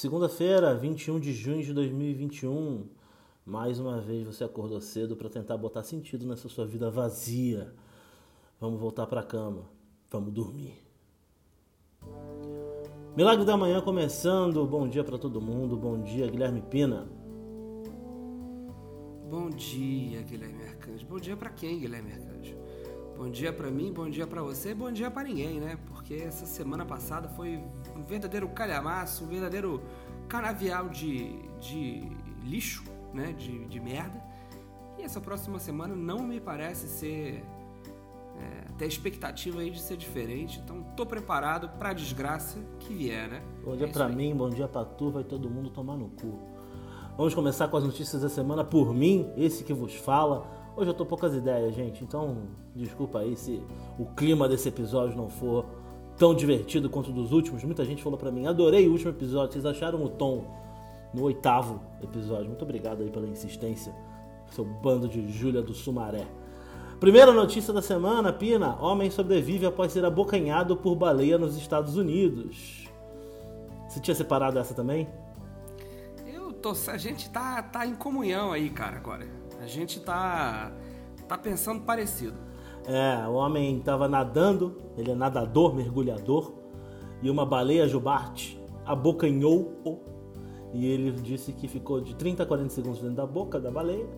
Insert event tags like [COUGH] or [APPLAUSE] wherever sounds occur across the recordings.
Segunda-feira, 21 de junho de 2021. Mais uma vez você acordou cedo para tentar botar sentido nessa sua vida vazia. Vamos voltar para a cama. Vamos dormir. Milagre da manhã começando. Bom dia para todo mundo. Bom dia, Guilherme Pina. Bom dia, Guilherme Arcanjo. Bom dia para quem, Guilherme Arcanjo? Bom dia para mim, bom dia para você, bom dia para ninguém, né? Porque essa semana passada foi um verdadeiro calhamaço, um verdadeiro canavial de, de lixo, né? De, de merda. E essa próxima semana não me parece ser. É, ter expectativa aí de ser diferente. Então tô preparado pra desgraça que vier, né? Bom dia é pra mim, bom dia pra tu, vai todo mundo tomar no cu. Vamos começar com as notícias da semana por mim, esse que vos fala. Hoje eu tô poucas ideias, gente, então desculpa aí se o clima desse episódio não for tão divertido quanto dos últimos. Muita gente falou para mim, adorei o último episódio, vocês acharam o tom no oitavo episódio. Muito obrigado aí pela insistência, seu bando de Júlia do Sumaré. Primeira notícia da semana, Pina. Homem sobrevive após ser abocanhado por baleia nos Estados Unidos. Você tinha separado essa também? Eu tô. A gente tá, tá em comunhão aí, cara, agora. A gente tá. tá pensando parecido. É, o homem estava nadando, ele é nadador, mergulhador, e uma baleia jubarte abocanhou-o. E ele disse que ficou de 30 a 40 segundos dentro da boca da baleia.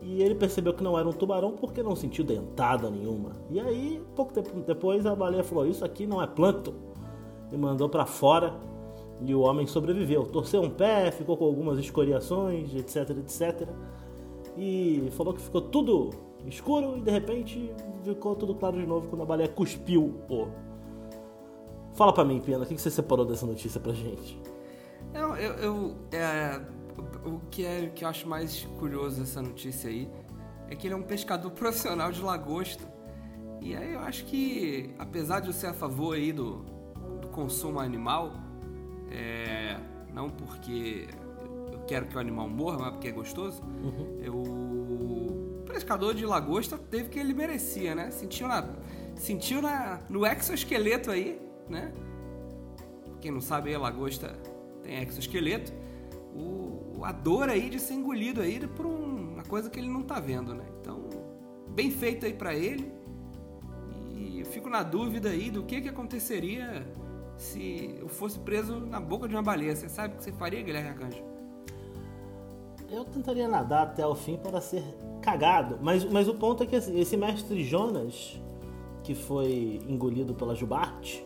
E ele percebeu que não era um tubarão porque não sentiu dentada nenhuma. E aí, pouco tempo depois, a baleia falou: Isso aqui não é plâncton. E mandou para fora. E o homem sobreviveu. Torceu um pé, ficou com algumas escoriações, etc, etc. E falou que ficou tudo escuro e de repente ficou tudo claro de novo quando a baleia cuspiu o. Fala pra mim, Pena, o que você separou dessa notícia pra gente? Eu, eu, eu é, o que é que eu acho mais curioso dessa notícia aí é que ele é um pescador [LAUGHS] profissional de lagosta. E aí eu acho que, apesar de eu ser a favor aí do, do consumo animal, é, não porque eu quero que o animal morra, mas porque é gostoso, uhum. eu, pescador de lagosta teve que ele merecia, né? Sentiu, na, sentiu na, no exoesqueleto aí, né? Quem não sabe, a lagosta tem exoesqueleto. O, a dor aí de ser engolido aí por uma coisa que ele não tá vendo, né? Então, bem feito aí para ele. E eu fico na dúvida aí do que que aconteceria se eu fosse preso na boca de uma baleia. Você sabe o que você faria, Guilherme Arcanjo? Eu tentaria nadar até o fim para ser cagado. Mas, mas o ponto é que esse mestre Jonas, que foi engolido pela Jubarte,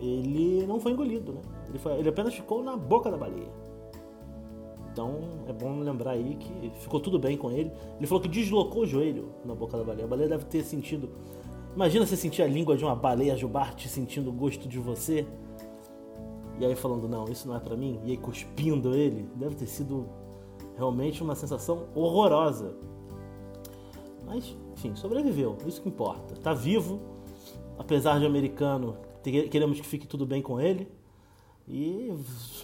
ele não foi engolido, né? Ele, foi, ele apenas ficou na boca da baleia. Então é bom lembrar aí que ficou tudo bem com ele. Ele falou que deslocou o joelho na boca da baleia. A baleia deve ter sentido. Imagina você sentir a língua de uma baleia jubarte sentindo o gosto de você. E aí falando, não, isso não é para mim. E aí cuspindo ele. Deve ter sido realmente uma sensação horrorosa. Mas, enfim, sobreviveu. Isso que importa. Tá vivo. Apesar de americano, queremos que fique tudo bem com ele. E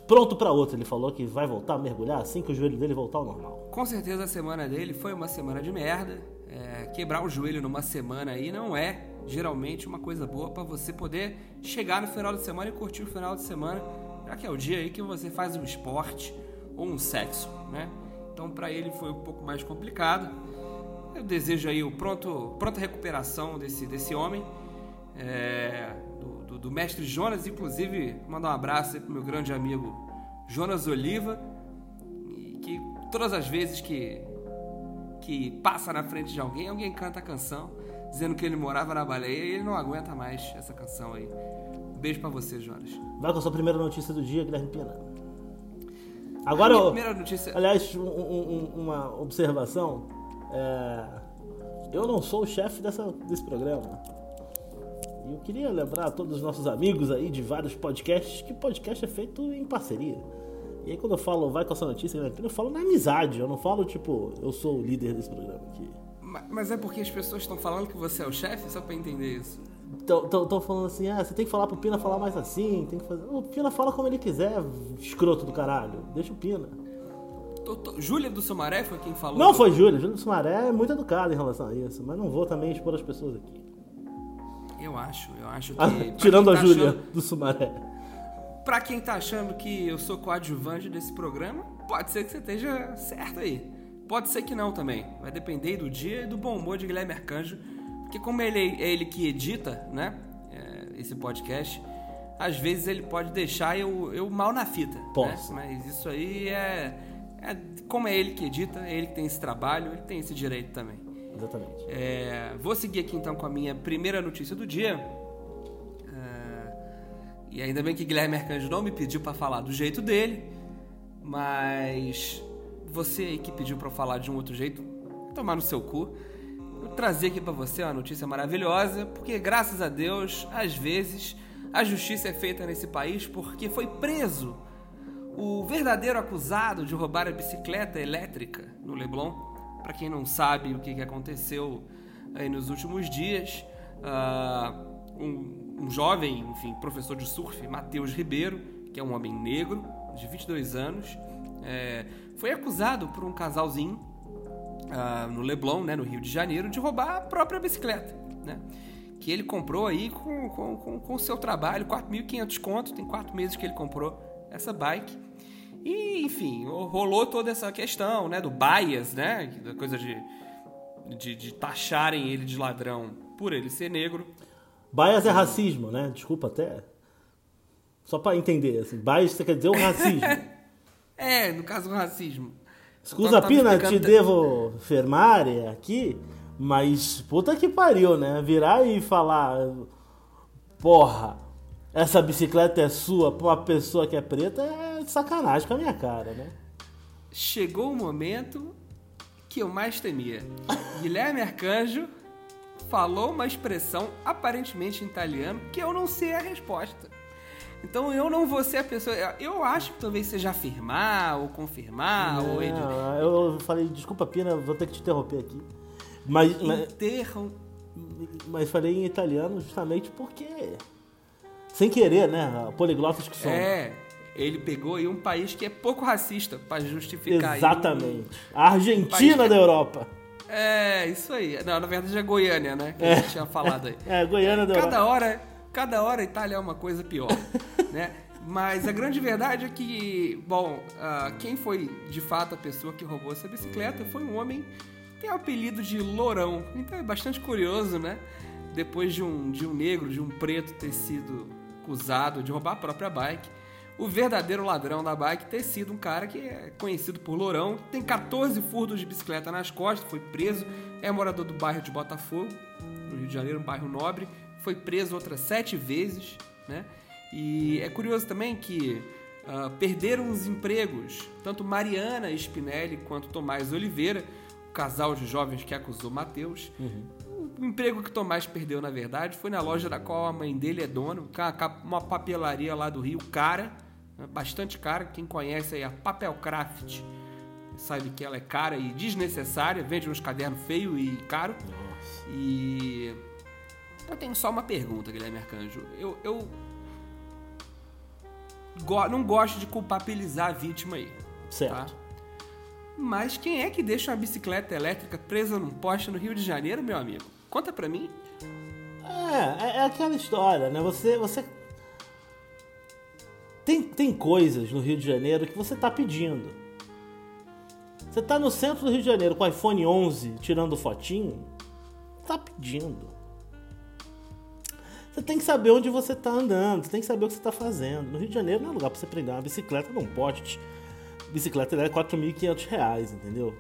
pronto para outra. Ele falou que vai voltar a mergulhar assim que o joelho dele voltar ao normal. Com certeza a semana dele foi uma semana de merda. É, quebrar o joelho numa semana aí não é geralmente uma coisa boa para você poder chegar no final de semana e curtir o final de semana, já que é o dia aí que você faz um esporte ou um sexo, né? Então para ele foi um pouco mais complicado. Eu desejo aí o pronto, pronta recuperação desse, desse homem. É, do, do mestre Jonas, inclusive mandar um abraço aí pro meu grande amigo Jonas Oliva, que todas as vezes que, que passa na frente de alguém, alguém canta a canção dizendo que ele morava na baleia e ele não aguenta mais essa canção aí. Um beijo para você, Jonas. Vai com a sua primeira notícia do dia, Guilherme Pina. Agora, a primeira notícia... aliás, um, um, uma observação. É... Eu não sou o chefe dessa, desse programa. E eu queria lembrar a todos os nossos amigos aí de vários podcasts que podcast é feito em parceria. E aí quando eu falo vai com essa notícia, eu falo na amizade, eu não falo tipo, eu sou o líder desse programa aqui. Mas é porque as pessoas estão falando que você é o chefe, só pra entender isso. Estão falando assim, ah, você tem que falar pro Pina falar mais assim, tem que fazer. O Pina fala como ele quiser, escroto do caralho. Deixa o Pina. Júlia do Sumaré foi quem falou? Não foi Júlia, Júlia do Sumaré é muito educada em relação a isso, mas não vou também expor as pessoas aqui. Eu acho, eu acho ah, que. [LAUGHS] tirando a tá Júlia achando... do Sumaré. pra quem tá achando que eu sou coadjuvante desse programa, pode ser que você esteja certo aí. Pode ser que não também. Vai depender do dia e do bom humor de Guilherme Arcanjo. Porque como ele é ele que edita, né? é, esse podcast, às vezes ele pode deixar eu, eu mal na fita. Né? Posso. Mas isso aí é, é. Como é ele que edita, é ele que tem esse trabalho, ele tem esse direito também. Exatamente. É, vou seguir aqui então com a minha primeira notícia do dia. É, e ainda bem que Guilherme Arcanjo não me pediu para falar do jeito dele, mas você aí que pediu para eu falar de um outro jeito, tomar no seu cu. Eu trazer aqui para você uma notícia maravilhosa, porque graças a Deus, às vezes a justiça é feita nesse país porque foi preso o verdadeiro acusado de roubar a bicicleta elétrica no Leblon. Para quem não sabe o que aconteceu aí nos últimos dias, uh, um, um, jovem, enfim, professor de surf, Matheus Ribeiro, que é um homem negro de 22 anos, é, foi acusado por um casalzinho uh, no Leblon, né, no Rio de Janeiro, de roubar a própria bicicleta, né? Que ele comprou aí com o com, com, com seu trabalho, 4.500 conto, tem quatro meses que ele comprou essa bike. E, enfim, rolou toda essa questão, né, do bias, né, da coisa de, de, de taxarem ele de ladrão por ele ser negro. Bias é racismo, né? Desculpa até. Só para entender, assim, bias quer dizer o racismo. [LAUGHS] é, no caso o racismo. Escusa, Pina, te devo fermare aqui, mas puta que pariu, né? Virar e falar, porra, essa bicicleta é sua pra uma pessoa que é preta é sacanagem com a minha cara, né? Chegou o momento que eu mais temia. Guilherme Arcanjo falou uma expressão aparentemente em italiano que eu não sei a resposta. Então eu não vou ser a pessoa. Eu acho que talvez seja afirmar ou confirmar. Não, ou eu falei, desculpa, Pina, vou ter que te interromper aqui. Mas. Interrom... Mas falei em italiano justamente porque. Sem querer, né? Poliglotas que são. É, ele pegou aí um país que é pouco racista para justificar. Exatamente. Um... A Argentina um da Europa. É, isso aí. Não, na verdade é Goiânia, né? Que é. a gente tinha falado aí. [LAUGHS] É, Goiânia da Cada Europa. hora cada hora a Itália é uma coisa pior, [LAUGHS] né? Mas a grande verdade é que, bom, uh, quem foi de fato a pessoa que roubou essa bicicleta foi um homem que tem o apelido de Lourão. Então é bastante curioso, né? Depois de um, de um negro, de um preto ter sido acusado de roubar a própria bike, o verdadeiro ladrão da bike ter sido um cara que é conhecido por Lourão, tem 14 furtos de bicicleta nas costas, foi preso, é morador do bairro de Botafogo, no Rio de Janeiro, um bairro nobre, foi preso outras sete vezes, né? E é curioso também que uh, perderam os empregos, tanto Mariana Spinelli quanto Tomás Oliveira, o casal de jovens que acusou Mateus. Uhum. O emprego que Tomás perdeu, na verdade, foi na loja da qual a mãe dele é dona, uma papelaria lá do Rio, cara, né? bastante cara. Quem conhece aí a Papelcraft sabe que ela é cara e desnecessária, vende uns cadernos feio e caro. Nossa. E eu tenho só uma pergunta, Guilherme Arcanjo. Eu, eu go não gosto de culpabilizar a vítima aí. Certo. Tá? Mas quem é que deixa uma bicicleta elétrica presa num poste no Rio de Janeiro, meu amigo? Conta pra mim. É, é, é aquela história, né? Você, você tem, tem coisas no Rio de Janeiro que você tá pedindo. Você tá no centro do Rio de Janeiro com o iPhone 11 tirando fotinho, tá pedindo. Você tem que saber onde você está andando, você tem que saber o que você está fazendo. No Rio de Janeiro não é lugar para você prender uma bicicleta num poste. Bicicleta é 4.500 reais, entendeu?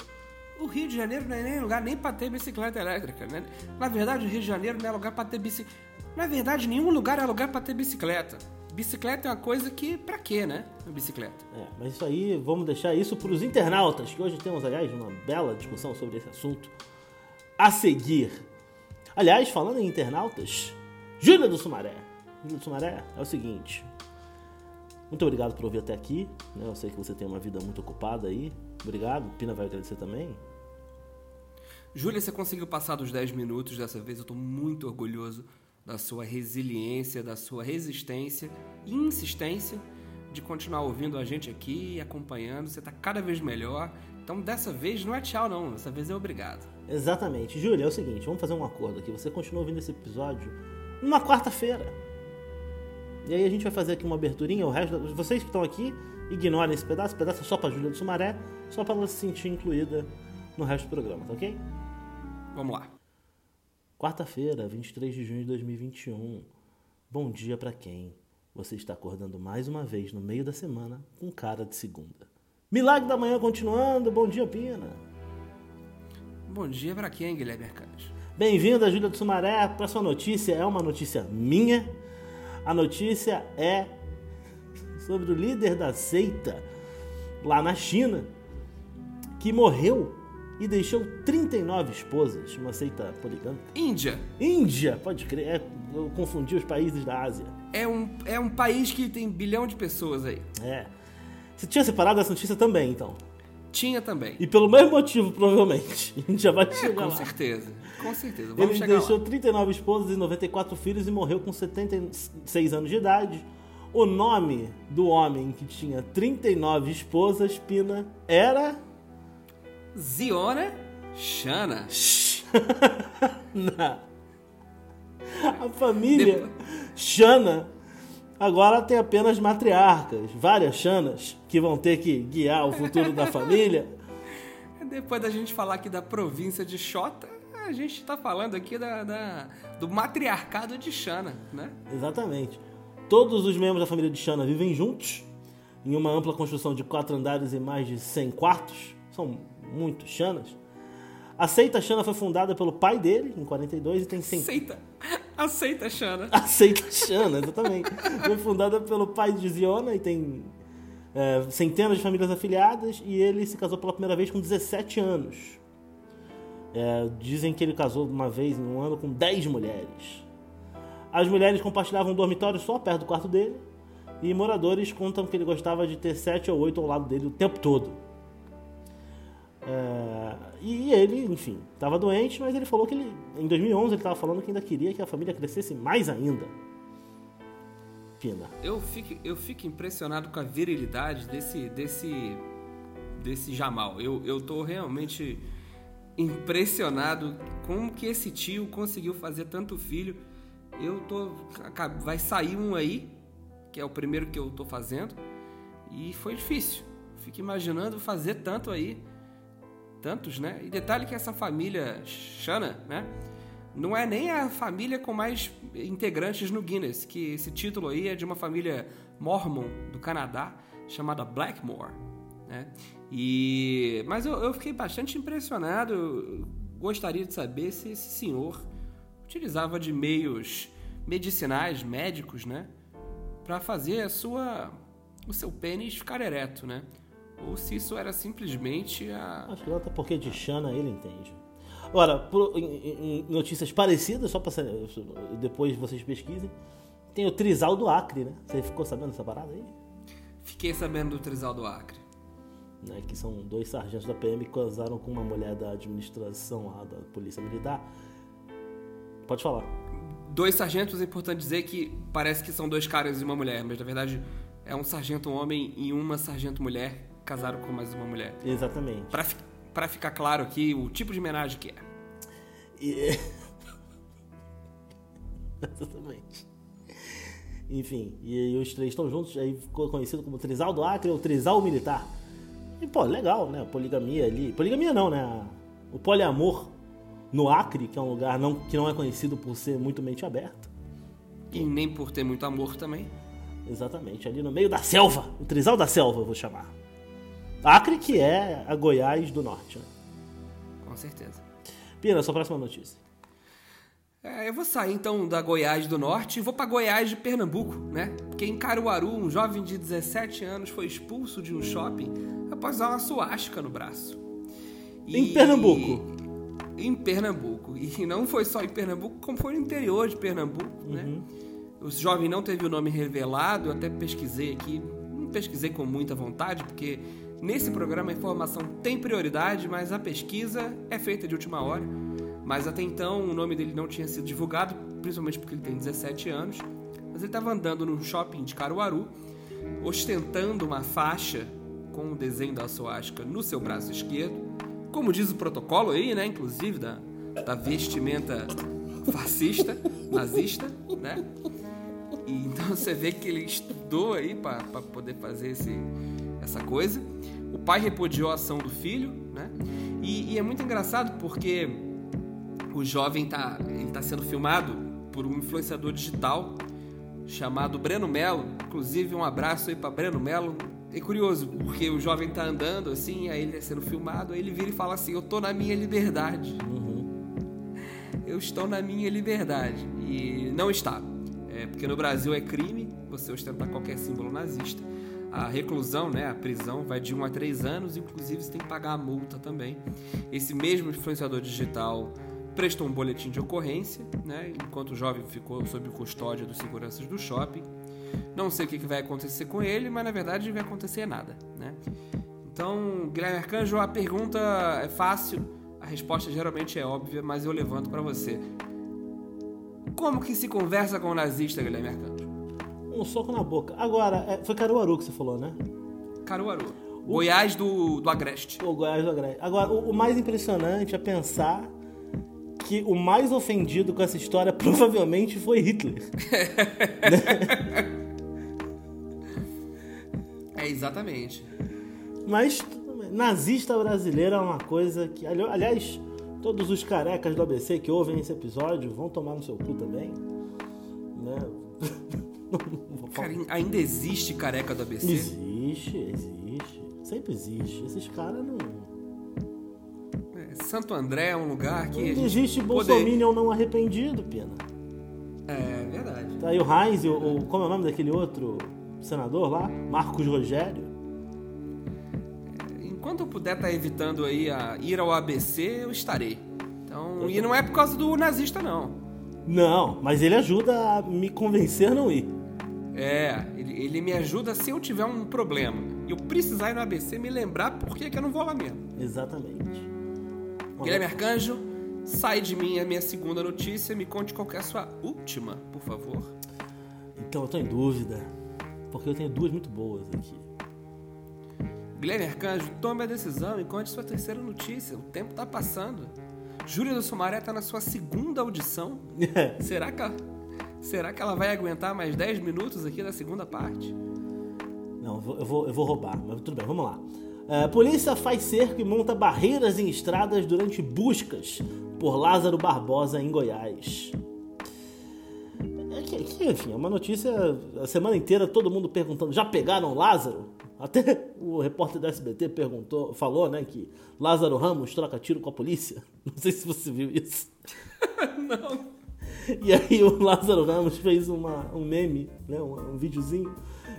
O Rio de Janeiro não é nem lugar nem para ter bicicleta elétrica, né? Na verdade, o Rio de Janeiro não é lugar para ter bicicleta. Na verdade, nenhum lugar é lugar para ter bicicleta. Bicicleta é uma coisa que, pra quê, né? A bicicleta. É, mas isso aí, vamos deixar isso para os internautas, que hoje temos, aliás, uma bela discussão sobre esse assunto a seguir. Aliás, falando em internautas, Júlia do Sumaré. Júlia do Sumaré é o seguinte. Muito obrigado por ouvir até aqui. Né? Eu sei que você tem uma vida muito ocupada aí. Obrigado. Pina vai agradecer também. Júlia, você conseguiu passar dos 10 minutos dessa vez. Eu estou muito orgulhoso da sua resiliência, da sua resistência e insistência de continuar ouvindo a gente aqui e acompanhando. Você está cada vez melhor. Então, dessa vez não é tchau, não. Dessa vez é obrigado. Exatamente. Júlia, é o seguinte: vamos fazer um acordo aqui. Você continua ouvindo esse episódio numa quarta-feira. E aí a gente vai fazer aqui uma aberturinha. O resto, vocês que estão aqui, ignorem esse pedaço. Esse pedaço é só pra Júlia do Sumaré, só pra ela se sentir incluída no resto do programa, tá ok? Vamos lá. Quarta-feira, 23 de junho de 2021. Bom dia pra quem? Você está acordando mais uma vez no meio da semana com cara de segunda. Milagre da manhã continuando. Bom dia, Pina. Bom dia pra quem, Guilherme Arcanjo? Bem-vindo Júlia do Sumaré. A próxima notícia é uma notícia minha. A notícia é sobre o líder da seita lá na China que morreu e deixou 39 esposas, uma seita poligâmica. Índia Índia, pode crer, é, eu confundi os países da Ásia. é um, é um país que tem bilhão de pessoas aí. É. Você tinha separado essa notícia também, então. Tinha também. E pelo mesmo motivo, provavelmente. [LAUGHS] A gente já vai É, chegar com lá. certeza. Com certeza. Vamos Ele chegar deixou lá. 39 esposas e 94 filhos e morreu com 76 anos de idade. O nome do homem que tinha 39 esposas, Pina, era. Ziona Shana. Na- [LAUGHS] A família Xana agora tem apenas matriarcas, várias Xanas que vão ter que guiar o futuro da [LAUGHS] família. Depois da gente falar aqui da província de Xota, a gente tá falando aqui da, da- do matriarcado de Xana, né? Exatamente. Todos os membros da família de Xana vivem juntos, em uma ampla construção de quatro andares e mais de 100 quartos. São muitos Xanas. A seita Xana foi fundada pelo pai dele, em 42, e tem 100... Aceita. Aceita, Xana. A seita Xana, exatamente. foi fundada pelo pai de Ziona e tem é, centenas de famílias afiliadas, e ele se casou pela primeira vez com 17 anos. É, dizem que ele casou uma vez em um ano com 10 mulheres. As mulheres compartilhavam um dormitório só perto do quarto dele. E moradores contam que ele gostava de ter sete ou oito ao lado dele o tempo todo. É, e ele, enfim, estava doente, mas ele falou que ele, em 2011 ele estava falando que ainda queria que a família crescesse mais ainda. Pina. Eu fico, eu fico impressionado com a virilidade desse, desse, desse Jamal. Eu, eu realmente impressionado como que esse tio conseguiu fazer tanto filho. Eu tô. Vai sair um aí, que é o primeiro que eu tô fazendo, e foi difícil. Fico imaginando fazer tanto aí. Tantos, né? E detalhe que essa família Shana, né? Não é nem a família com mais integrantes no Guinness, que esse título aí é de uma família mormon do Canadá, chamada Blackmore. Né? E... Mas eu, eu fiquei bastante impressionado, gostaria de saber se esse senhor utilizava de meios medicinais, médicos, né? Para fazer a sua, o seu pênis ficar ereto, né? Ou se isso era simplesmente a... Acho que até porque de Xana ele entende. Agora, por- em, em- notícias parecidas, só para depois vocês pesquisem, tem o Trisal do Acre, né? Você ficou sabendo dessa parada aí? Fiquei sabendo do Trisal do Acre. Né, que são dois sargentos da PM que casaram com uma mulher da administração lá da Polícia Militar. Pode falar. Dois sargentos, é importante dizer que parece que são dois caras e uma mulher, mas na verdade é um sargento homem e uma sargento mulher casaram com mais uma mulher. Exatamente. Pra, fi- pra ficar claro aqui o tipo de homenagem que é. E... [LAUGHS] Exatamente. Enfim, e aí os três estão juntos, aí ficou conhecido como Trisal do Acre ou Trisal Militar. E pô, legal, né? Poligamia ali. Poligamia não, né? O poliamor no Acre, que é um lugar não, que não é conhecido por ser muito mente aberta. E nem por ter muito amor também. Exatamente, ali no meio da selva. O Trisal da Selva, eu vou chamar. Acre, que é a Goiás do Norte. Né? Com certeza. Pina, sua próxima notícia. É, eu vou sair então da Goiás do Norte e vou pra Goiás de Pernambuco, né? Porque em Caruaru, um jovem de 17 anos foi expulso de um shopping após usar uma suástica no braço. Em Pernambuco? Em Pernambuco. E não foi só em Pernambuco, como foi no interior de Pernambuco, né? O jovem não teve o nome revelado, eu até pesquisei aqui, não pesquisei com muita vontade, porque nesse programa a informação tem prioridade, mas a pesquisa é feita de última hora. Mas até então o nome dele não tinha sido divulgado, principalmente porque ele tem 17 anos. Mas ele estava andando num shopping de Caruaru, ostentando uma faixa com o desenho da suástica no seu braço esquerdo. Como diz o protocolo aí, né? Inclusive da, da vestimenta fascista, [LAUGHS] nazista, né? E, então você vê que ele estudou aí para poder fazer esse, essa coisa. O pai repudiou a ação do filho, né? E, e é muito engraçado porque o jovem tá, ele tá sendo filmado por um influenciador digital chamado Breno Melo. Inclusive, um abraço aí para Breno Melo. É curioso, porque o jovem tá andando assim, aí ele é sendo filmado, aí ele vira e fala assim: Eu tô na minha liberdade. Uhum. Eu estou na minha liberdade. E não está. É, porque no Brasil é crime você ostentar qualquer símbolo nazista. A reclusão, né, a prisão, vai de 1 a 3 anos, inclusive você tem que pagar a multa também. Esse mesmo influenciador digital prestou um boletim de ocorrência, né, enquanto o jovem ficou sob custódia dos seguranças do shopping. Não sei o que vai acontecer com ele, mas na verdade não vai acontecer nada. Né? Então, Guilherme Arcanjo, a pergunta é fácil, a resposta geralmente é óbvia, mas eu levanto para você. Como que se conversa com o nazista, Guilherme Arcanjo? Um soco na boca. Agora, é, foi Caruaru que você falou, né? Caruaru. O... Goiás do, do Agreste. O Goiás do Agreste. Agora, o, o mais impressionante é pensar que o mais ofendido com essa história [LAUGHS] provavelmente foi Hitler. [LAUGHS] é, exatamente. Mas nazista brasileiro é uma coisa que. Aliás, todos os carecas do ABC que ouvem esse episódio vão tomar no seu cu também. Né? [LAUGHS] Cara, ainda existe careca do ABC? Existe, existe. Sempre existe. Esses caras não Santo André é um lugar que. Não existe Bolsonaro poder... não arrependido, Pena. É verdade. Tá aí o Heinz, o, o, como é o nome daquele outro senador lá? Marcos Rogério. É, enquanto eu puder estar tá evitando aí a ir ao ABC, eu estarei. Então, e não é por causa do nazista, não. Não, mas ele ajuda a me convencer a não ir. É, ele, ele me ajuda se eu tiver um problema. E eu precisar ir no ABC, me lembrar por que, que eu não vou lá mesmo. Exatamente. Guilherme Arcanjo, sai de mim a minha segunda notícia. Me conte qual é a sua última, por favor. Então, eu tô em dúvida. Porque eu tenho duas muito boas aqui. Guilherme Arcanjo, tome a decisão e conte sua terceira notícia. O tempo tá passando. Júlia do Sumaré tá na sua segunda audição. [LAUGHS] será, que ela, será que ela vai aguentar mais 10 minutos aqui da segunda parte? Não, eu vou, eu vou roubar, mas tudo bem, vamos lá. É, polícia faz cerco e monta barreiras em estradas durante buscas por Lázaro Barbosa em Goiás. É que, que, enfim, é uma notícia a semana inteira todo mundo perguntando: já pegaram Lázaro? Até o repórter da SBT perguntou, falou, né, que Lázaro Ramos troca tiro com a polícia. [LAUGHS] Não sei se você viu isso. [LAUGHS] Não. E aí o Lázaro Ramos fez uma, um meme, né, um, um videozinho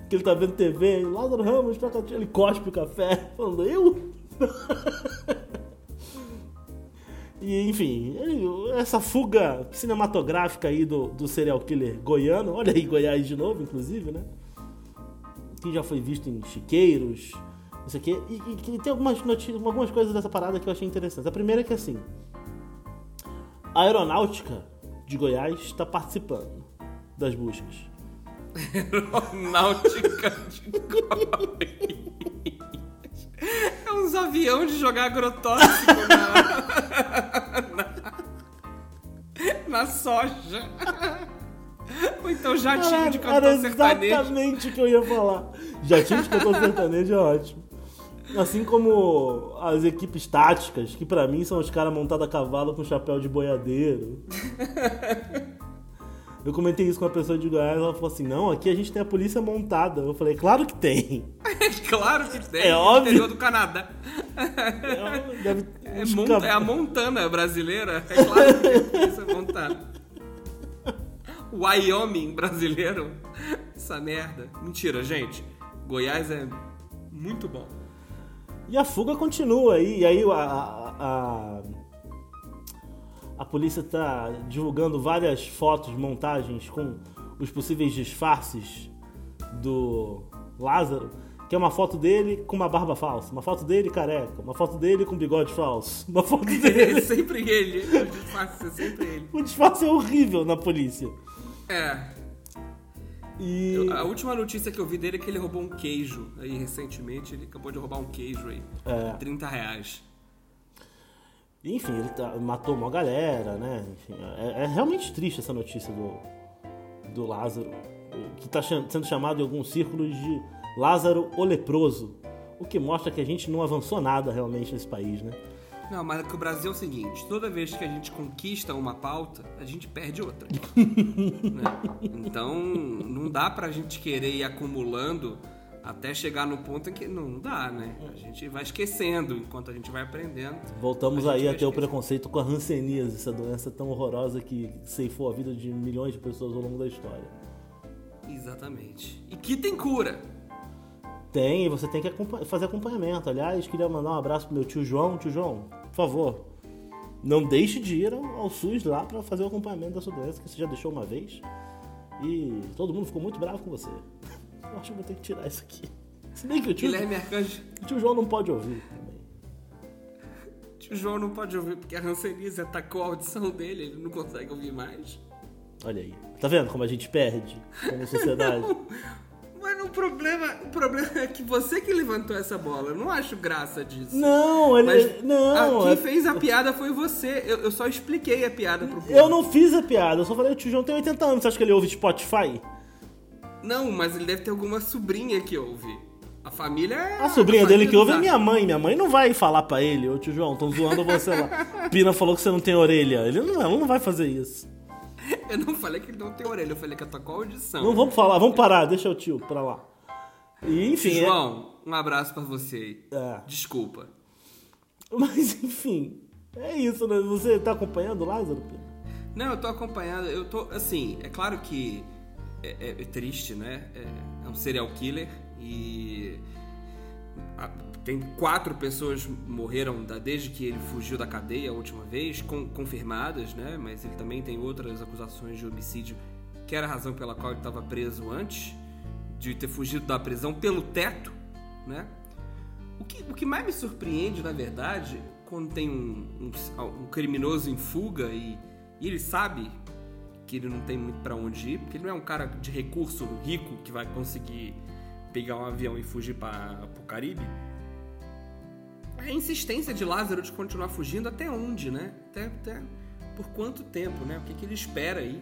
que ele tá vendo TV, e Lázaro Ramos, ele cospe o café, falando, eu? [LAUGHS] e enfim, essa fuga cinematográfica aí do, do serial killer goiano, olha aí Goiás de novo, inclusive, né? Que já foi visto em Chiqueiros, não sei o quê, e, e, e tem algumas, algumas coisas dessa parada que eu achei interessantes. A primeira é que assim, a aeronáutica de Goiás está participando das buscas. Aeronáutica de Goiás. É uns aviões de jogar agrotóxico na, na, na soja. Ou então jatinho de cantor era sertanejo. exatamente o que eu ia falar. Jatinho de cantor sertanejo é ótimo. Assim como as equipes táticas, que para mim são os caras montados a cavalo com chapéu de boiadeiro. [LAUGHS] Eu comentei isso com uma pessoa de Goiás, ela falou assim: não, aqui a gente tem a polícia montada. Eu falei, claro que tem. [LAUGHS] claro que tem. É óbvio. Interior do Canadá. É, deve... é, monta, é, a Montana brasileira. É claro que tem a polícia montada. [LAUGHS] Wyoming brasileiro. Essa merda. Mentira, gente. Goiás é muito bom. E a fuga continua aí. E aí a, a, a a polícia está divulgando várias fotos, montagens com os possíveis disfarces do Lázaro, que é uma foto dele com uma barba falsa, uma foto dele careca, uma foto dele com bigode falso, [LAUGHS] uma foto [LAUGHS] dele. É sempre ele, o disfarce é sempre ele. O disfarce é horrível na polícia. É. E... Eu, a última notícia que eu vi dele é que ele roubou um queijo aí recentemente. Ele acabou de roubar um queijo aí. É. 30 reais. Enfim, ele tá, matou uma galera, né? Enfim, é, é, realmente triste essa notícia do, do Lázaro. que está sendo chamado em alguns círculos de Lázaro o Leproso. O que mostra que a gente não avançou nada realmente nesse país, né? Não, mas é o Brasil é o seguinte: toda vez que a gente conquista uma pauta, a gente perde outra. [LAUGHS] né? Então, não dá pra gente querer ir acumulando até chegar no ponto em que não dá, né? A gente vai esquecendo enquanto a gente vai aprendendo. Voltamos aí a ter o preconceito com a hanseníase, essa doença tão horrorosa que ceifou a vida de milhões de pessoas ao longo da história. Exatamente. E que tem cura. Tem, e você tem que fazer acompanhamento. Aliás, queria mandar um abraço pro meu tio João. Tio João, por favor, não deixe de ir ao, SUS lá para fazer o acompanhamento da sua doença, que você já deixou uma vez. E todo mundo ficou muito bravo com você. [LAUGHS] Eu acho que vou ter que tirar isso aqui. Se bem que o tio, Guilherme Arcanjo. o tio João não pode ouvir também. Tio João não pode ouvir porque a Hanseníase atacou a audição dele, ele não consegue ouvir mais. Olha aí. Tá vendo como a gente perde como sociedade? [LAUGHS] Mas o problema, o problema é que você que levantou essa bola. Eu não acho graça disso. Não, ele. Mas não. Quem é- fez a piada foi você. Eu, eu só expliquei a piada pro povo. Eu não fiz a piada, eu só falei, o tio João tem 80 anos, você acha que ele ouve Spotify? Não, mas ele deve ter alguma sobrinha que ouve. A família é. A sobrinha dele que ouve é minha mãe. Minha mãe não vai falar pra ele, ô tio João, tão zoando você lá. [LAUGHS] Pina falou que você não tem orelha. Ele não, ela não vai fazer isso. [LAUGHS] Eu não falei que ele não tem orelha, eu falei que atacou a audição. Não vamos falar, vamos parar, deixa o tio pra lá. E enfim. é- João, um abraço pra você. É. Desculpa. [LAUGHS] Mas enfim, é isso, né? Você tá acompanhando o Lázaro? Não, eu tô acompanhando, eu tô, assim, é claro que é, é- é triste, né? É, é um serial killer e a- tem quatro pessoas morreram desde que ele fugiu da cadeia a última vez, com- confirmadas, né? Mas ele também tem outras acusações de homicídio, que era a razão pela qual ele estava preso antes, de ter fugido da prisão pelo teto, né? O que, o que mais me surpreende, na verdade, quando tem um, um- um criminoso em fuga e, e ele sabe que ele não tem muito pra onde ir, porque ele não é um cara de recurso rico que vai conseguir pegar um avião e fugir para o Caribe. É a insistência de Lázaro de continuar fugindo até onde, né? Até, até por quanto tempo, né? O que, que ele espera aí?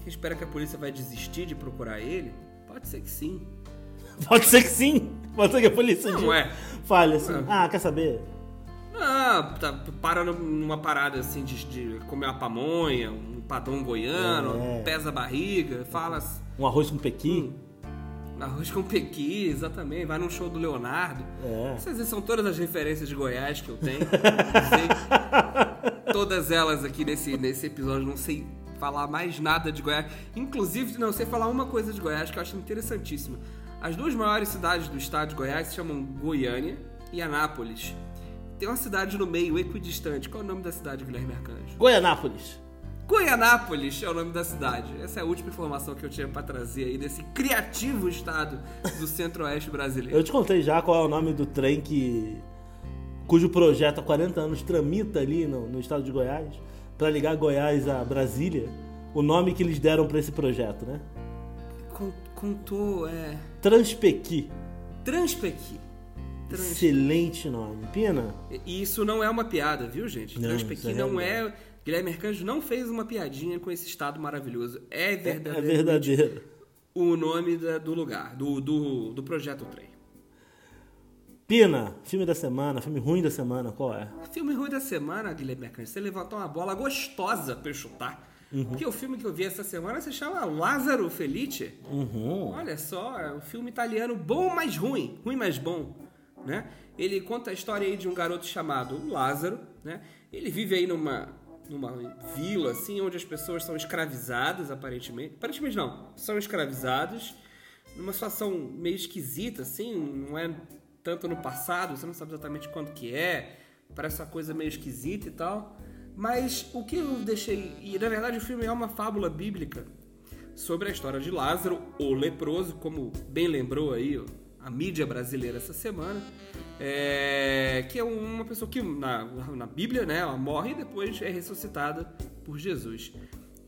Ele espera que a polícia vai desistir de procurar ele? Pode ser que sim. [LAUGHS] Pode ser que sim. Pode ser que a polícia Não diga- é. fale assim. Ah, quer saber? Ah, tá, para numa parada assim de, de comer uma pamonha, um padrão goiano, É. pesa a barriga, fala assim, Um arroz com pequi? Arroz com pequi, exatamente, vai num show do Leonardo. É. Essas são todas as referências de Goiás que eu tenho. [LAUGHS] Não sei. todas elas aqui nesse, nesse episódio, não sei falar mais nada de Goiás. Inclusive, não sei falar uma coisa de Goiás que eu acho interessantíssima. As duas maiores cidades do estado de Goiás se chamam Goiânia e Anápolis. Tem uma cidade no meio, equidistante. Qual é o nome da cidade, Guilherme Arcanjo? Goianápolis. Goianápolis é o nome da cidade. Essa é a última informação que eu tinha pra trazer aí desse criativo estado do centro-oeste brasileiro. Eu te contei já qual é o nome do trem que. cujo projeto há 40 anos tramita ali no, no estado de Goiás, para ligar Goiás a Brasília. O nome que eles deram para esse projeto, né? Con- Contou, é. Transpequi. Transpequi. Trans... Excelente nome. Pina? E isso não é uma piada, viu, gente? Não, Transpequi é não é. Guilherme Arcanjo não fez uma piadinha com esse estado maravilhoso. É É verdadeiro. verdadeiro. O nome da- do lugar, do, do, do projeto Trem. Pina, filme da semana, filme ruim da semana, qual é? Filme ruim da semana, Guilherme Arcanjo. Você levantou uma bola gostosa pra eu chutar. Uhum. Porque o filme que eu vi essa semana se chama Lázaro Felice. Uhum. Olha só, é um filme italiano bom, mas ruim. Ruim, mas bom. Né? Ele conta a história aí de um garoto chamado Lázaro. Né? Ele vive aí numa, numa vila, assim, onde as pessoas são escravizadas, aparentemente. Aparentemente não, são escravizados. Numa situação meio esquisita, assim, não é tanto no passado, você não sabe exatamente quando que é. Parece uma coisa meio esquisita e tal. Mas o que eu deixei... E, na verdade, o filme é uma fábula bíblica sobre a história de Lázaro, o leproso, como bem lembrou aí a mídia brasileira essa semana, é, que é uma pessoa que na, na Bíblia, né, ela morre e depois é ressuscitada por Jesus.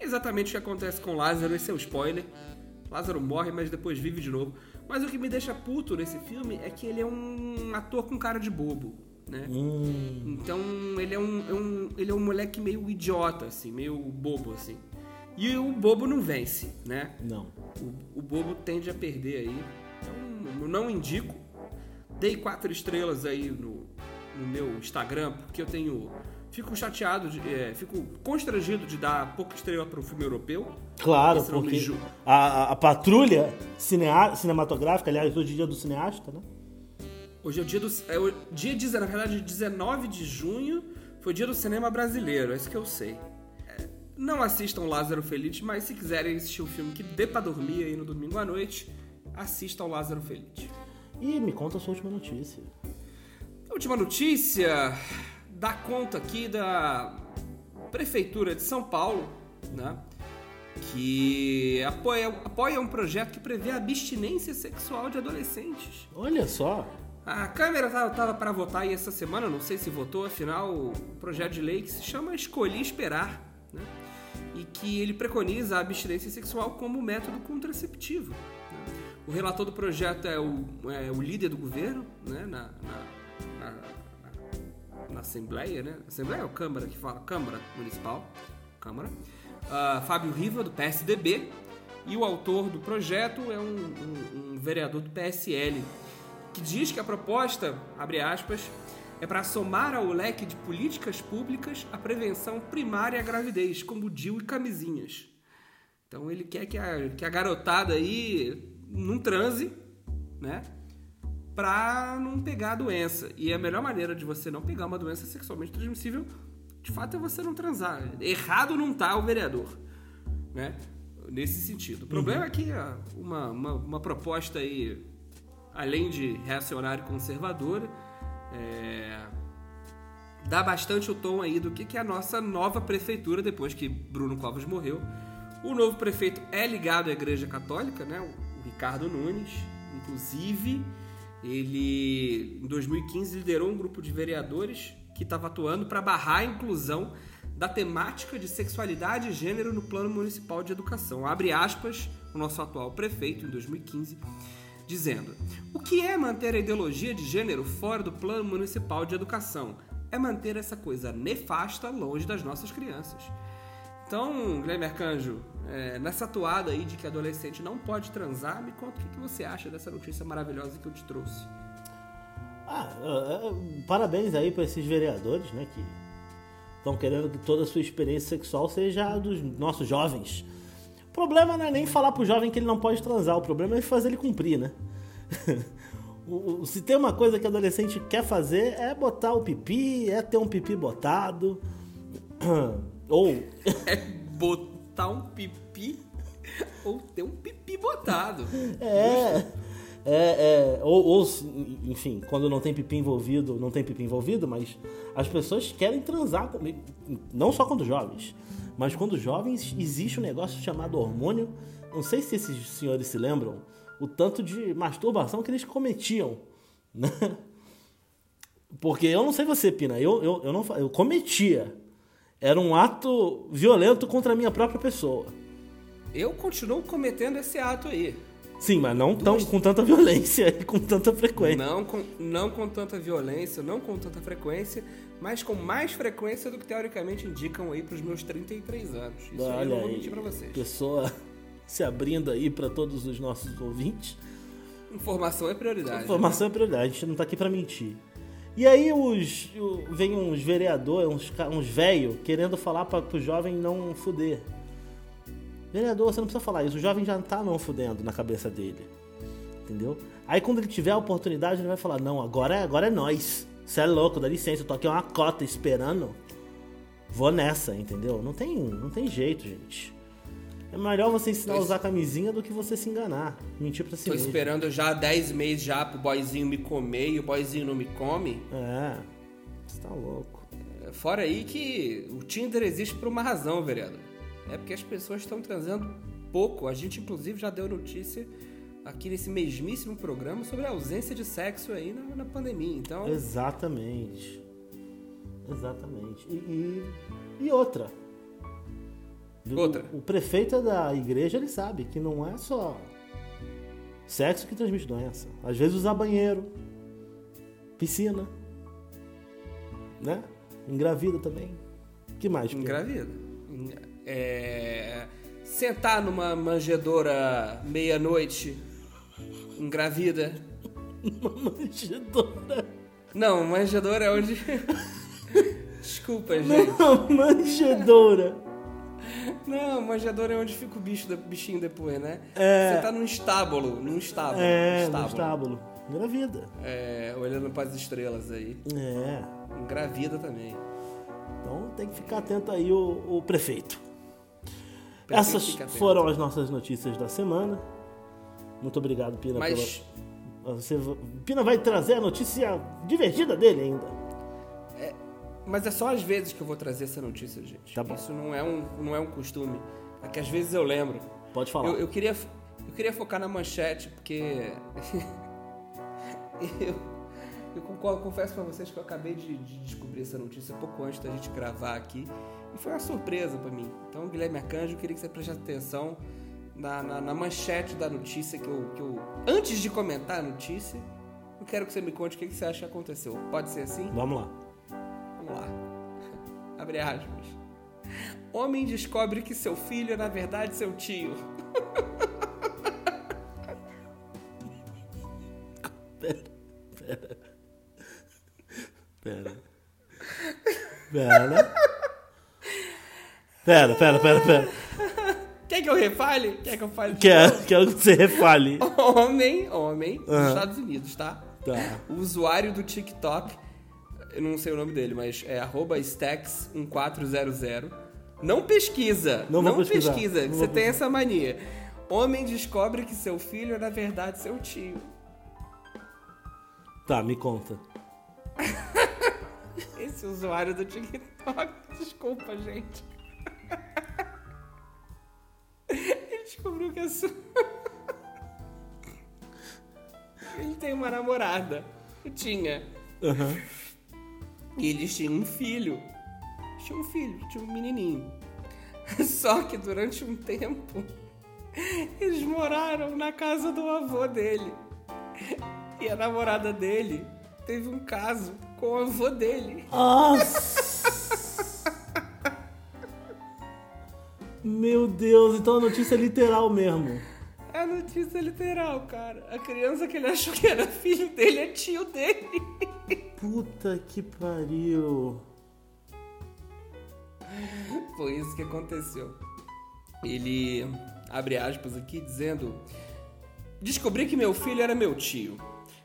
Exatamente o que acontece com Lázaro, esse é o spoiler. Lázaro morre, mas depois vive de novo. Mas o que me deixa puto nesse filme é que ele é um ator com cara de bobo, né? Hum, Então ele é um, é um- ele é um moleque meio idiota, assim, meio bobo, assim. E o bobo não vence, né? Não. O, o bobo tende a perder aí. Então, eu não indico. Dei quatro estrelas aí no, no meu Instagram, porque eu tenho. Fico chateado, de, é, fico constrangido de dar pouca estrela para o filme europeu. Claro, me porque ju- a, a- patrulha cinea- cinematográfica, aliás, hoje é dia do cineasta, né? Hoje é o dia do. É o dia, deze- na verdade, 19 de junho foi o dia do cinema brasileiro, é isso que eu sei. É, não assistam Lázaro Felite, mas se quiserem assistir um filme que dê pra dormir aí no domingo à noite, assistam Lázaro Felite. E me conta a sua última notícia. A última notícia dá conta aqui da Prefeitura de São Paulo, né? Que apoia, apoia um projeto que prevê a abstinência sexual de adolescentes. Olha só. A Câmara estava para votar aí essa semana, não sei se votou, afinal, o projeto de lei que se chama Escolhi Esperar, né? E que ele preconiza a abstinência sexual como método contraceptivo. O relator do projeto é o, é o líder do governo, né? Na, na, na, na- Assembleia, né? Assembleia ou Câmara que fala? Câmara Municipal. Câmara. Ah, Fábio Riva, do PSDB. E o autor do projeto é um, um- um vereador do PSL, que diz que a proposta, abre aspas, é para somar ao leque de políticas públicas a prevenção primária à gravidez, como DIU e camisinhas. Então ele quer que a, que a garotada aí não transe, né? Pra não pegar a doença. E a melhor maneira de você não pegar uma doença sexualmente transmissível, de fato, é você não transar. Errado não tá o vereador, né? Nesse sentido. O problema é que ah, uma, uma, uma proposta aí, além de reacionária e conservadora, é, dá bastante o tom aí do que, que é a nossa nova prefeitura depois que Bruno Covas morreu. O novo prefeito é ligado à Igreja Católica, né? Ricardo Nunes, inclusive, ele em 2015 liderou um grupo de vereadores que estava atuando para barrar a inclusão da temática de sexualidade e gênero no Plano Municipal de Educação. Abre aspas, o nosso atual prefeito em 2015 dizendo: O que é manter a ideologia de gênero fora do Plano Municipal de Educação? É manter essa coisa nefasta longe das nossas crianças. Então, Guilherme Arcanjo, é, nessa toada aí de que adolescente não pode transar, me conta o que, que você acha dessa notícia maravilhosa que eu te trouxe. Ah, é, é, parabéns aí para esses vereadores, né, que estão querendo que toda a sua experiência sexual seja a dos nossos jovens. O problema não é nem falar pro jovem que ele não pode transar, o problema é fazer ele cumprir, né? [LAUGHS] Se tem uma coisa que adolescente quer fazer é botar o pipi, é ter um pipi botado. [CLEARS THROAT] Ou [LAUGHS] É botar um pipi ou ter um pipi botado. É. É, é, ou, ou, enfim, quando não tem pipi envolvido, não tem pipi envolvido, mas as pessoas querem transar comigo. Não só quando jovens, mas quando jovens existe um negócio chamado hormônio. Não sei se esses senhores se lembram o tanto de masturbação que eles cometiam. Né? Porque eu não sei você, Pina, eu, eu, eu não eu cometia. Era um ato violento contra a minha própria pessoa. Eu continuo cometendo esse ato aí. Sim, mas não tão, com tanta violência [LAUGHS] e com tanta frequência. Não com, não com tanta violência, não com tanta frequência, mas com mais frequência do que teoricamente indicam aí pros meus 33 anos. Isso aí eu Olha não vou mentir pra vocês. pessoa [LAUGHS] se abrindo aí para todos os nossos ouvintes. Informação é prioridade. Informação é prioridade, a gente não tá aqui para mentir. E aí os, vem uns vereadores, uns, uns querendo falar para o jovem não fuder. Vereador, você não precisa falar isso, o jovem já tá não fudendo na cabeça dele. Entendeu? Aí quando ele tiver a oportunidade, ele vai falar: "Não, agora é, agora é nós. Você é louco, dá licença, eu tô aqui uma cota esperando. Vou nessa, entendeu? Não tem, não tem jeito, gente. É melhor você ensinar a usar camisinha do que você se enganar, mentir pra si Tô mesmo. esperando já 10 meses já pro boyzinho me comer e o boyzinho não me come. É, você tá louco. É, Fora aí que o Tinder existe por uma razão, vereador. É porque as pessoas estão transando pouco. A gente, inclusive, já deu notícia aqui nesse mesmíssimo programa sobre a ausência de sexo aí na, na pandemia. Então, Exatamente. Exatamente. E, e, e outra. Outra. O, prefeito da igreja, ele sabe que não é só sexo que transmite doença. Às vezes usar banheiro, piscina, né? Engravida também. que mais? Engravida. É, sentar numa manjedora meia-noite, engravida. [LAUGHS] Uma manjedora. Não, manjedora é onde. [LAUGHS] Desculpa, gente. Não, manjedora. [LAUGHS] Não, manjedora é onde fica o bicho, bichinho depois, né? É. Você tá num estábulo, num estábulo. É, estábulo. no estábulo. Engravida. É, olhando para as estrelas aí. É. Engravida também. Então tem que ficar atento aí o, o prefeito. Prefeito Essas foram as nossas notícias da semana. Muito obrigado, Pina, Mas pela. Você, Pina vai trazer a notícia divertida dele ainda. Mas é só às vezes que eu vou trazer essa notícia, gente. Tá bom. Isso não é um, não é um costume. É que às vezes eu lembro. Pode falar. Eu, eu queria, eu queria focar na manchete, porque. [LAUGHS] eu, eu concordo- confesso pra vocês que eu acabei de, de descobrir essa notícia pouco antes da gente gravar aqui. E foi uma surpresa pra mim. Então, Guilherme Arcanjo, eu queria que você prestasse atenção na, na, na manchete da notícia que eu, que eu. Antes de comentar a notícia, eu quero que você me conte o que, que você acha que aconteceu. Pode ser assim? Vamos lá. Vamos lá. Abre aspas. Homem descobre que seu filho é na verdade seu tio. Pera. Pera. Pera, pera, pera, pera. Quer que eu refale? Quer que eu fale? de Quero, quero que você refale. Homem, homem, dos Aham. Estados Unidos, tá? Tá. O usuário do TikTok, eu não sei o nome dele, mas é arroba stacks1400. Não pesquisa. Não pesquisar. pesquisa. Não Você tem essa mania. Homem descobre que seu filho é na verdade seu tio. Tá, me conta. [LAUGHS] Esse usuário do TikTok, desculpa, gente. [LAUGHS] Ele descobriu que é sua. [LAUGHS] Ele tem uma namorada. Tinha. Aham. E eles tinham um filho. Tinha um filho, tinha um menininho. [LAUGHS] Só que durante um tempo, eles moraram na casa do avô dele. E a namorada dele teve um caso com o avô dele. Nossa! Meu Deus, então a notícia é literal mesmo. É a notícia literal, cara. A criança que ele achou que era filho dele é tio dele. [LAUGHS] Puta que pariu. Foi isso que aconteceu. Ele abre aspas aqui dizendo: Descobri que meu filho era meu tio.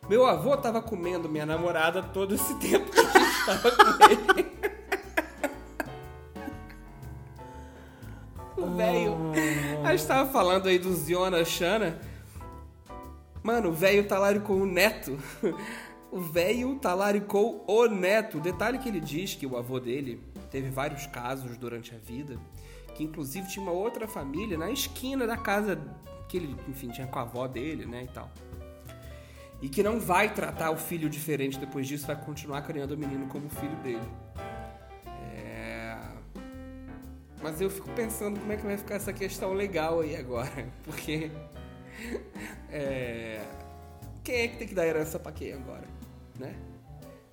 Meu avô tava comendo minha namorada todo esse tempo que a gente tava com ele. [LAUGHS] o velho. A gente tava falando aí do Ziona Shana. Mano, o velho talaricou o neto. O velho talaricou o neto. Detalhe que ele diz que o avô dele teve vários casos durante a vida. Que inclusive tinha uma outra família na esquina da casa que ele, enfim, tinha com a avó dele, né, e tal. E que não vai tratar o filho diferente depois disso, vai continuar criando o menino como filho dele. É... Mas eu fico pensando como é que vai ficar essa questão legal aí agora. [LAUGHS] Porque. É... Quem é que tem que dar herança pra quem agora? Né?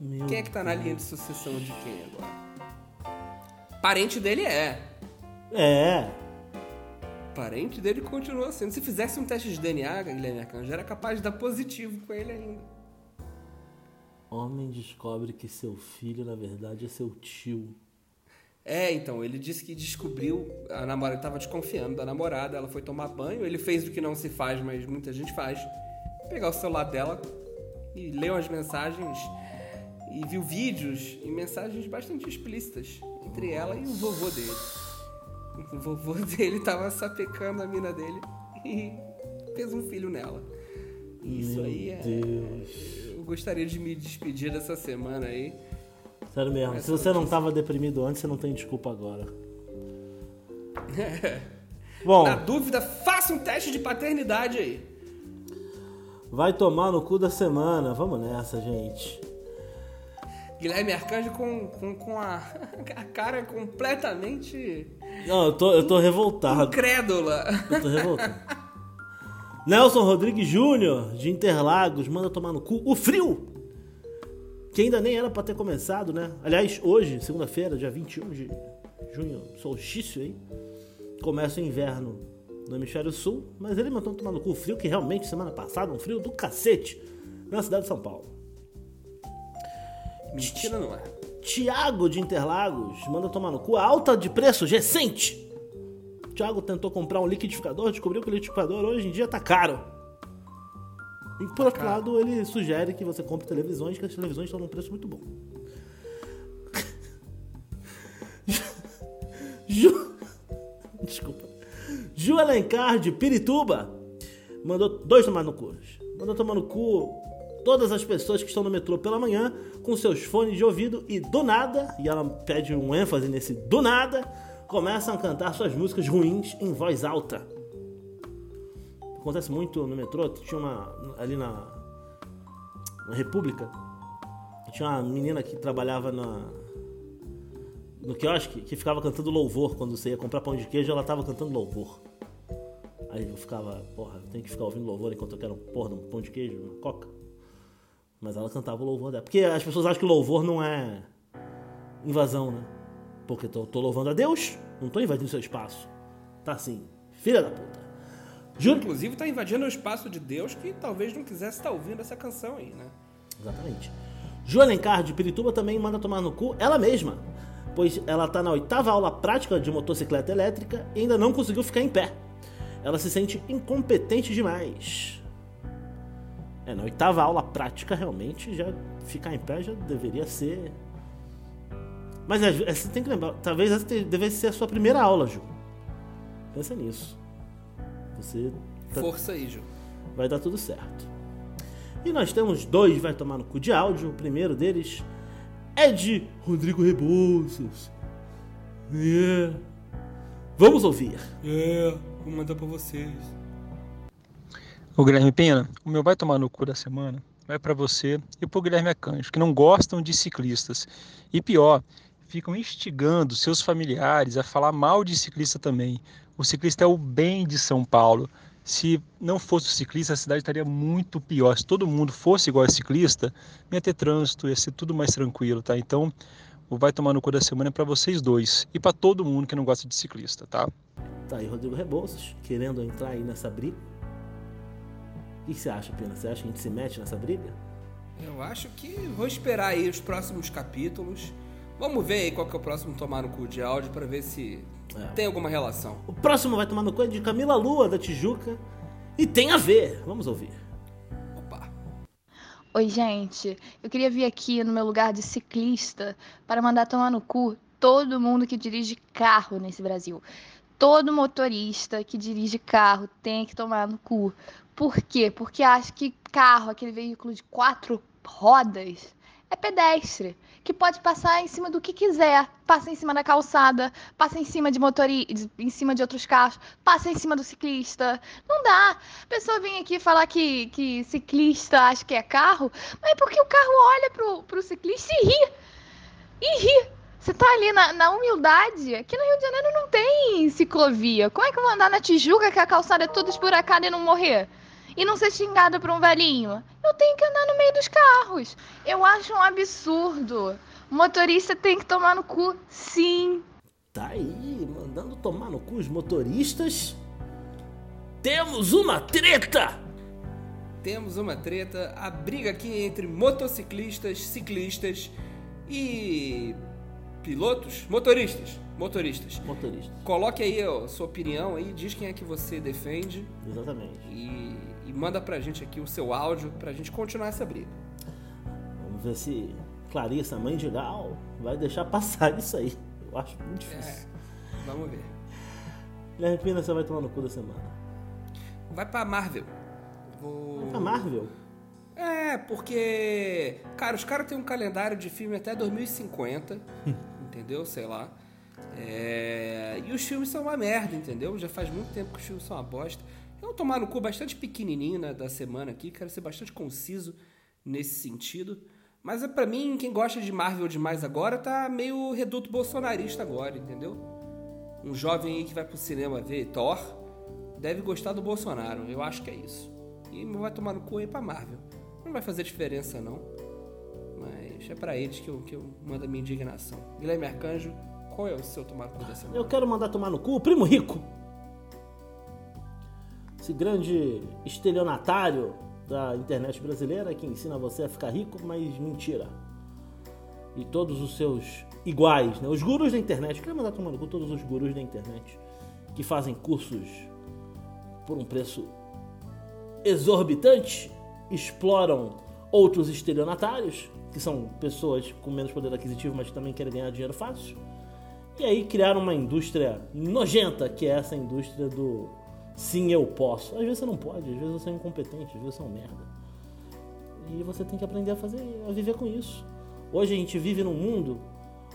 Meu Quem é que tá na linha de sucessão de quem agora? Parente dele é. É. Parente dele continua sendo. Se fizesse um teste de DNA, Guilherme Arcanjo, era capaz de dar positivo com ele ainda. Homem descobre que seu filho, na verdade, é seu tio. É, então, ele disse que descobriu, a namorada estava desconfiando da namorada, ela foi tomar banho, ele fez o que não se faz, mas muita gente faz. Pegar o celular dela e leu as mensagens e viu vídeos e mensagens bastante explícitas entre ela e o vovô dele. O vovô [LAUGHS] dele tava sapecando a mina dele e fez um filho nela. Isso Meu aí é. Deus. Eu gostaria de me despedir dessa semana aí. Sério mesmo, se Essa você não notícia. tava deprimido antes, você não tem desculpa agora. [LAUGHS] Bom, Na dúvida, faça um teste de paternidade aí. Vai tomar no cu da semana. Vamos nessa, gente. Guilherme Arcanjo com, com, com a, [LAUGHS] a cara completamente Não, eu tô, eu tô revoltado. incrédula. Eu tô revoltado. Nelson Rodrigues Júnior, de Interlagos, manda tomar no cu o frio! Que ainda nem era pra ter começado, né? Aliás, hoje, segunda-feira, dia 21 de junho, solstício aí. começa o inverno no hemisfério sul, mas ele mandou tomar no cu o frio, que realmente semana passada, um frio do cacete, na cidade de São Paulo. Mentira não é. Tiago de Interlagos manda tomar no cu a alta de preços recente. Tiago tentou comprar um liquidificador, descobriu que o liquidificador hoje em dia tá caro. E por outro lado, ele sugere que você compre televisões, que as televisões estão num preço muito bom. [LAUGHS] Ju... Desculpa. Ju Alencar de Pirituba mandou dois tomar no cu. Mandou tomar no cu todas as pessoas que estão no metrô pela manhã com seus fones de ouvido e do nada, e ela pede um ênfase nesse do nada, começam a cantar suas músicas ruins em voz alta. Acontece muito no metrô, tinha uma ali na, na República, tinha uma menina que trabalhava na no quiosque que ficava cantando louvor quando você ia comprar pão de queijo, ela tava cantando louvor. Aí eu ficava, porra, eu tenho que ficar ouvindo louvor enquanto eu quero porra, um pão de queijo, uma coca. Mas ela cantava o louvor dela. Porque as pessoas acham que louvor não é invasão, né? Porque tô, tô louvando a Deus, não tô invadindo seu espaço. Tá assim, filha da puta. Juro. Inclusive tá invadindo o espaço de Deus que talvez não quisesse estar ouvindo essa canção aí, né? Exatamente. Ju Alencar de Pirituba também manda tomar no cu ela mesma pois ela está na oitava aula prática de motocicleta elétrica e ainda não conseguiu ficar em pé. Ela se sente incompetente demais. É, na oitava aula prática, realmente, já ficar em pé já deveria ser. Mas é, é, você tem que lembrar, talvez essa deve ser a sua primeira aula, Ju. Pensa nisso. Você. Tá... Força aí, Ju. Vai dar tudo certo. E nós temos dois vai tomar no cu de áudio. O primeiro deles é de Rodrigo Rebouças. É. Vamos ouvir. É, vou mandar pra vocês. O Guilherme Pena, o meu vai tomar no cu da semana vai para você e pro Guilherme Acanjo, que não gostam de ciclistas. E pior, ficam instigando seus familiares a falar mal de ciclista também. O ciclista é o bem de São Paulo. Se não fosse o ciclista, a cidade estaria muito pior. Se todo mundo fosse igual a ciclista, ia ter trânsito, ia ser tudo mais tranquilo, tá? Então, o Vai Tomar no Cu da Semana é para vocês dois e para todo mundo que não gosta de ciclista, tá? Tá aí Rodrigo Rebouças, querendo entrar aí nessa briga. O que você acha, Pena? Você acha que a gente se mete nessa briga? Eu acho que vou esperar aí os próximos capítulos. Vamos ver aí qual que é o próximo Tomar no Cu de áudio para ver se é. Tem alguma relação. O próximo vai tomar no cu é de Camila Lua, da Tijuca. E tem a ver. Vamos ouvir. Oi, gente. Eu queria vir aqui no meu lugar de ciclista para mandar tomar no cu todo mundo que dirige carro nesse Brasil. Todo motorista que dirige carro tem que tomar no cu. Por quê? Porque acho que carro, aquele veículo de quatro rodas, é pedestre, que pode passar em cima do que quiser. Passa em cima da calçada, passa em cima de motorista, em cima de outros carros, passa em cima do ciclista. Não dá. A pessoa vem aqui falar que, que ciclista acha que é carro, mas é porque o carro olha pro, pro ciclista e ri. E ri. Você tá ali na, na, humildade. Aqui no Rio de Janeiro não tem ciclovia. Como é que eu vou andar na Tijuca que a calçada é toda esburacada e não morrer? E não ser xingada por um velhinho. Eu tenho que andar no meio dos carros. Eu acho um absurdo. O motorista tem que tomar no cu, sim. Tá aí, mandando tomar no cu os motoristas. Temos uma treta! Temos uma treta, a briga aqui entre motociclistas, ciclistas e pilotos, motoristas, motoristas. Motoristas. Coloque aí a sua opinião aí, diz quem é que você defende. Exatamente. E e manda pra gente aqui o seu áudio pra gente continuar essa briga. Vamos ver se Clarissa, mãe de Gal, vai deixar passar isso aí. Eu acho muito difícil. É, vamos ver. Guilherme Pina, você vai tomar no cu da semana? Vai pra Marvel. Vou... Vai pra Marvel? É, porque. Cara, os caras têm um calendário de filme até 2050. [LAUGHS] entendeu? Sei lá. É... E os filmes são uma merda, entendeu? Já faz muito tempo que os filmes são uma bosta. Eu vou tomar no cu bastante pequenininho né, da semana aqui, quero ser bastante conciso nesse sentido. Mas é para mim, quem gosta de Marvel demais agora tá meio reduto bolsonarista agora, entendeu? Um jovem aí que vai pro cinema ver Thor deve gostar do Bolsonaro, eu acho que é isso. E vai tomar no cu aí pra Marvel. Não vai fazer diferença não. Mas é para eles que eu, que eu mando a minha indignação. Guilherme Arcanjo, Qual é o seu tomar no cu da semana? Eu quero mandar tomar no cu o Primo Rico. Esse grande estelionatário da internet brasileira que ensina você a ficar rico, mas mentira. E todos os seus iguais, né? Os gurus da internet. Eu quero mandar tomar no cu todos os gurus da internet que fazem cursos por um preço exorbitante, exploram outros estelionatários, que são pessoas com menos poder aquisitivo, mas também querem ganhar dinheiro fácil. E aí criaram uma indústria nojenta, que é essa indústria do sim, eu posso. Às vezes você não pode, às vezes você é incompetente, às vezes você é um merda. E você tem que aprender a fazer, a viver com isso. Hoje a gente vive num mundo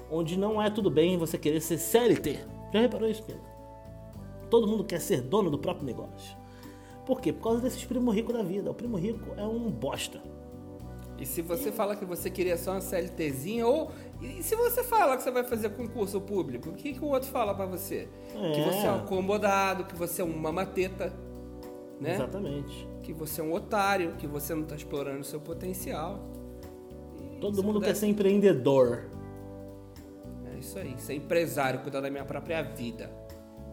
onde não é tudo bem você querer ser CLT. Já reparou isso, Pedro? Todo mundo quer ser dono do próprio negócio. Por quê? Por causa desses primo rico da vida. O primo rico é um bosta. E se você fala que você queria só uma CLTzinha, ou. E se você fala que você vai fazer concurso público, o que, que o outro fala pra você? É. Que você é um acomodado, que você é uma mateta, né? Exatamente. Que você é um otário, que você não tá explorando o seu potencial. E Todo mundo puder- quer ser empreendedor. É isso aí, ser empresário, cuidar da minha própria vida.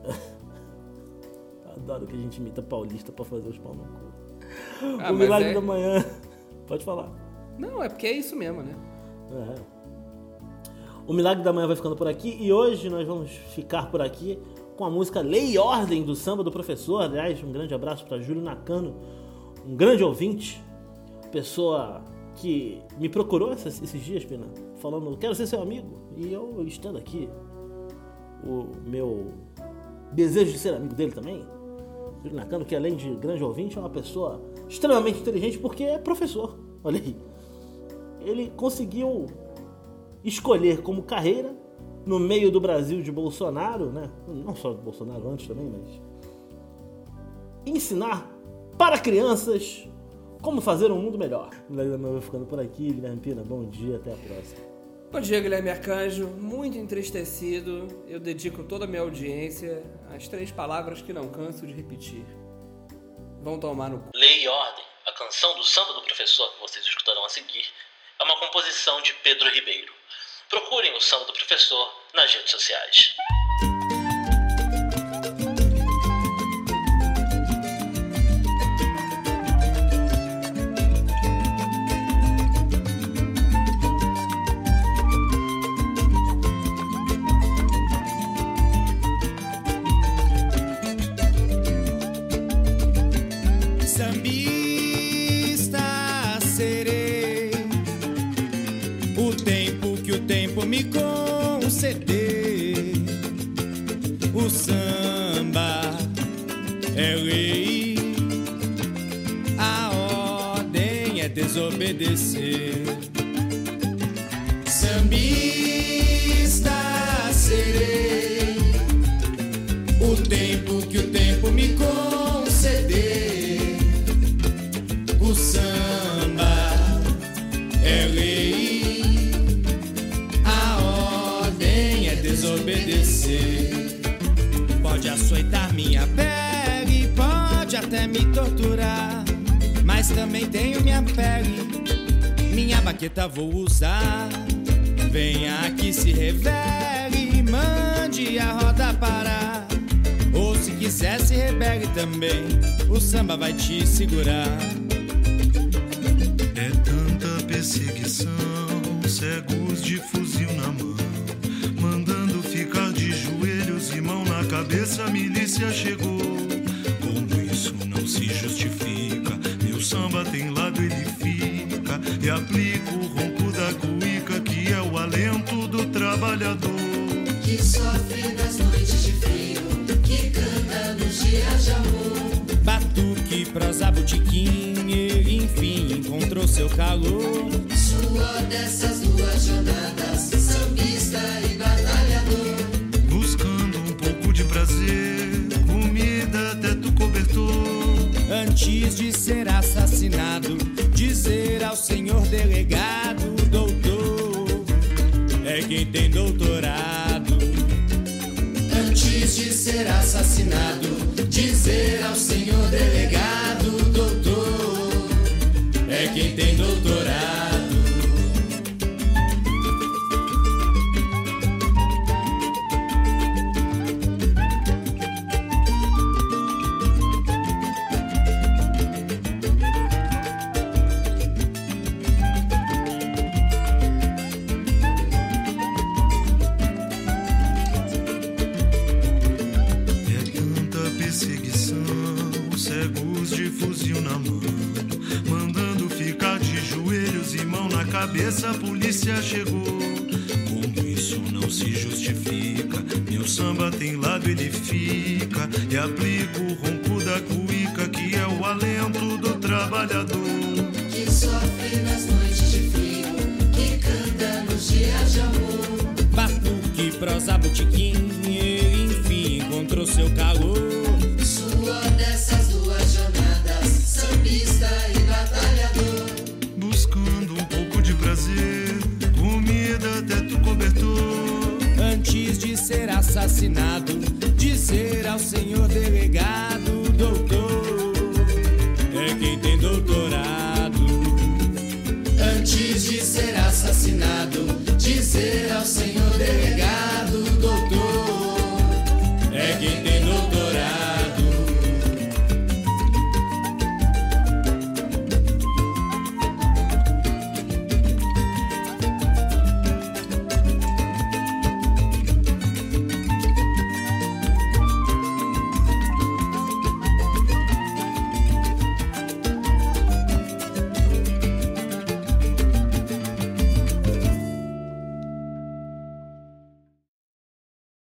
[LAUGHS] Adoro que a gente imita paulista pra fazer os pau no cu. Ah, o milagre é- da manhã. [LAUGHS] Pode falar. Não, é porque é isso mesmo, né? É. O Milagre da Manhã vai ficando por aqui e hoje nós vamos ficar por aqui com a música Lei e Ordem do Samba do Professor. Aliás, um grande abraço para Júlio Nakano, um grande ouvinte, pessoa que me procurou esses, esses dias, Pina, falando: quero ser seu amigo. E eu estando aqui, o meu desejo de ser amigo dele também. Júlio Nakano, que além de grande ouvinte, é uma pessoa extremamente inteligente porque é professor. Olha aí ele conseguiu escolher como carreira no meio do Brasil de Bolsonaro, né? Não só de Bolsonaro antes também, mas ensinar para crianças como fazer um mundo melhor. Manhã vai ficando por aqui, Guilherme Pina. Bom dia, até a próxima. Bom dia, Guilherme Arcanjo. Muito entristecido, eu dedico toda a minha audiência às três palavras que não canso de repetir. Vão tomar no. Lei e Ordem, a canção do samba do professor que vocês escutarão a seguir, é uma composição de Pedro Ribeiro. Procurem o samba do professor nas redes sociais. Vai te segurar. É tanta perseguição, cegos de fuzil na mão, mandando ficar de joelhos e mão na cabeça. A milícia chegou. Como isso não se justifica? Meu samba tem lado, ele fica. E aplica o ronco da cuíca, que é o alento do trabalhador. que sofre nas noites de frio, que canta nos dias de amor. Batuque, prosa, ele enfim encontrou seu calor. Suor dessas duas jornadas, sambista e batalhador. Buscando um pouco de prazer, comida, teto, cobertor. Antes de ser assassinado, dizer ao senhor delegado, doutor, é quem tem doutorado. Antes de ser assassinado, dizer ao senhor delegado, doutor, É quem tem doutorado. de fuzil na mão. Mandando ficar de joelhos e mão na cabeça, a polícia chegou. Como isso não se justifica? Meu samba tem lado, ele fica. E aplico o ronco da cuíca, que é o alento do trabalhador. Que sofre nas noites de frio, que canta nos dias de amor. Batuque, prosa, botiquinho. Ser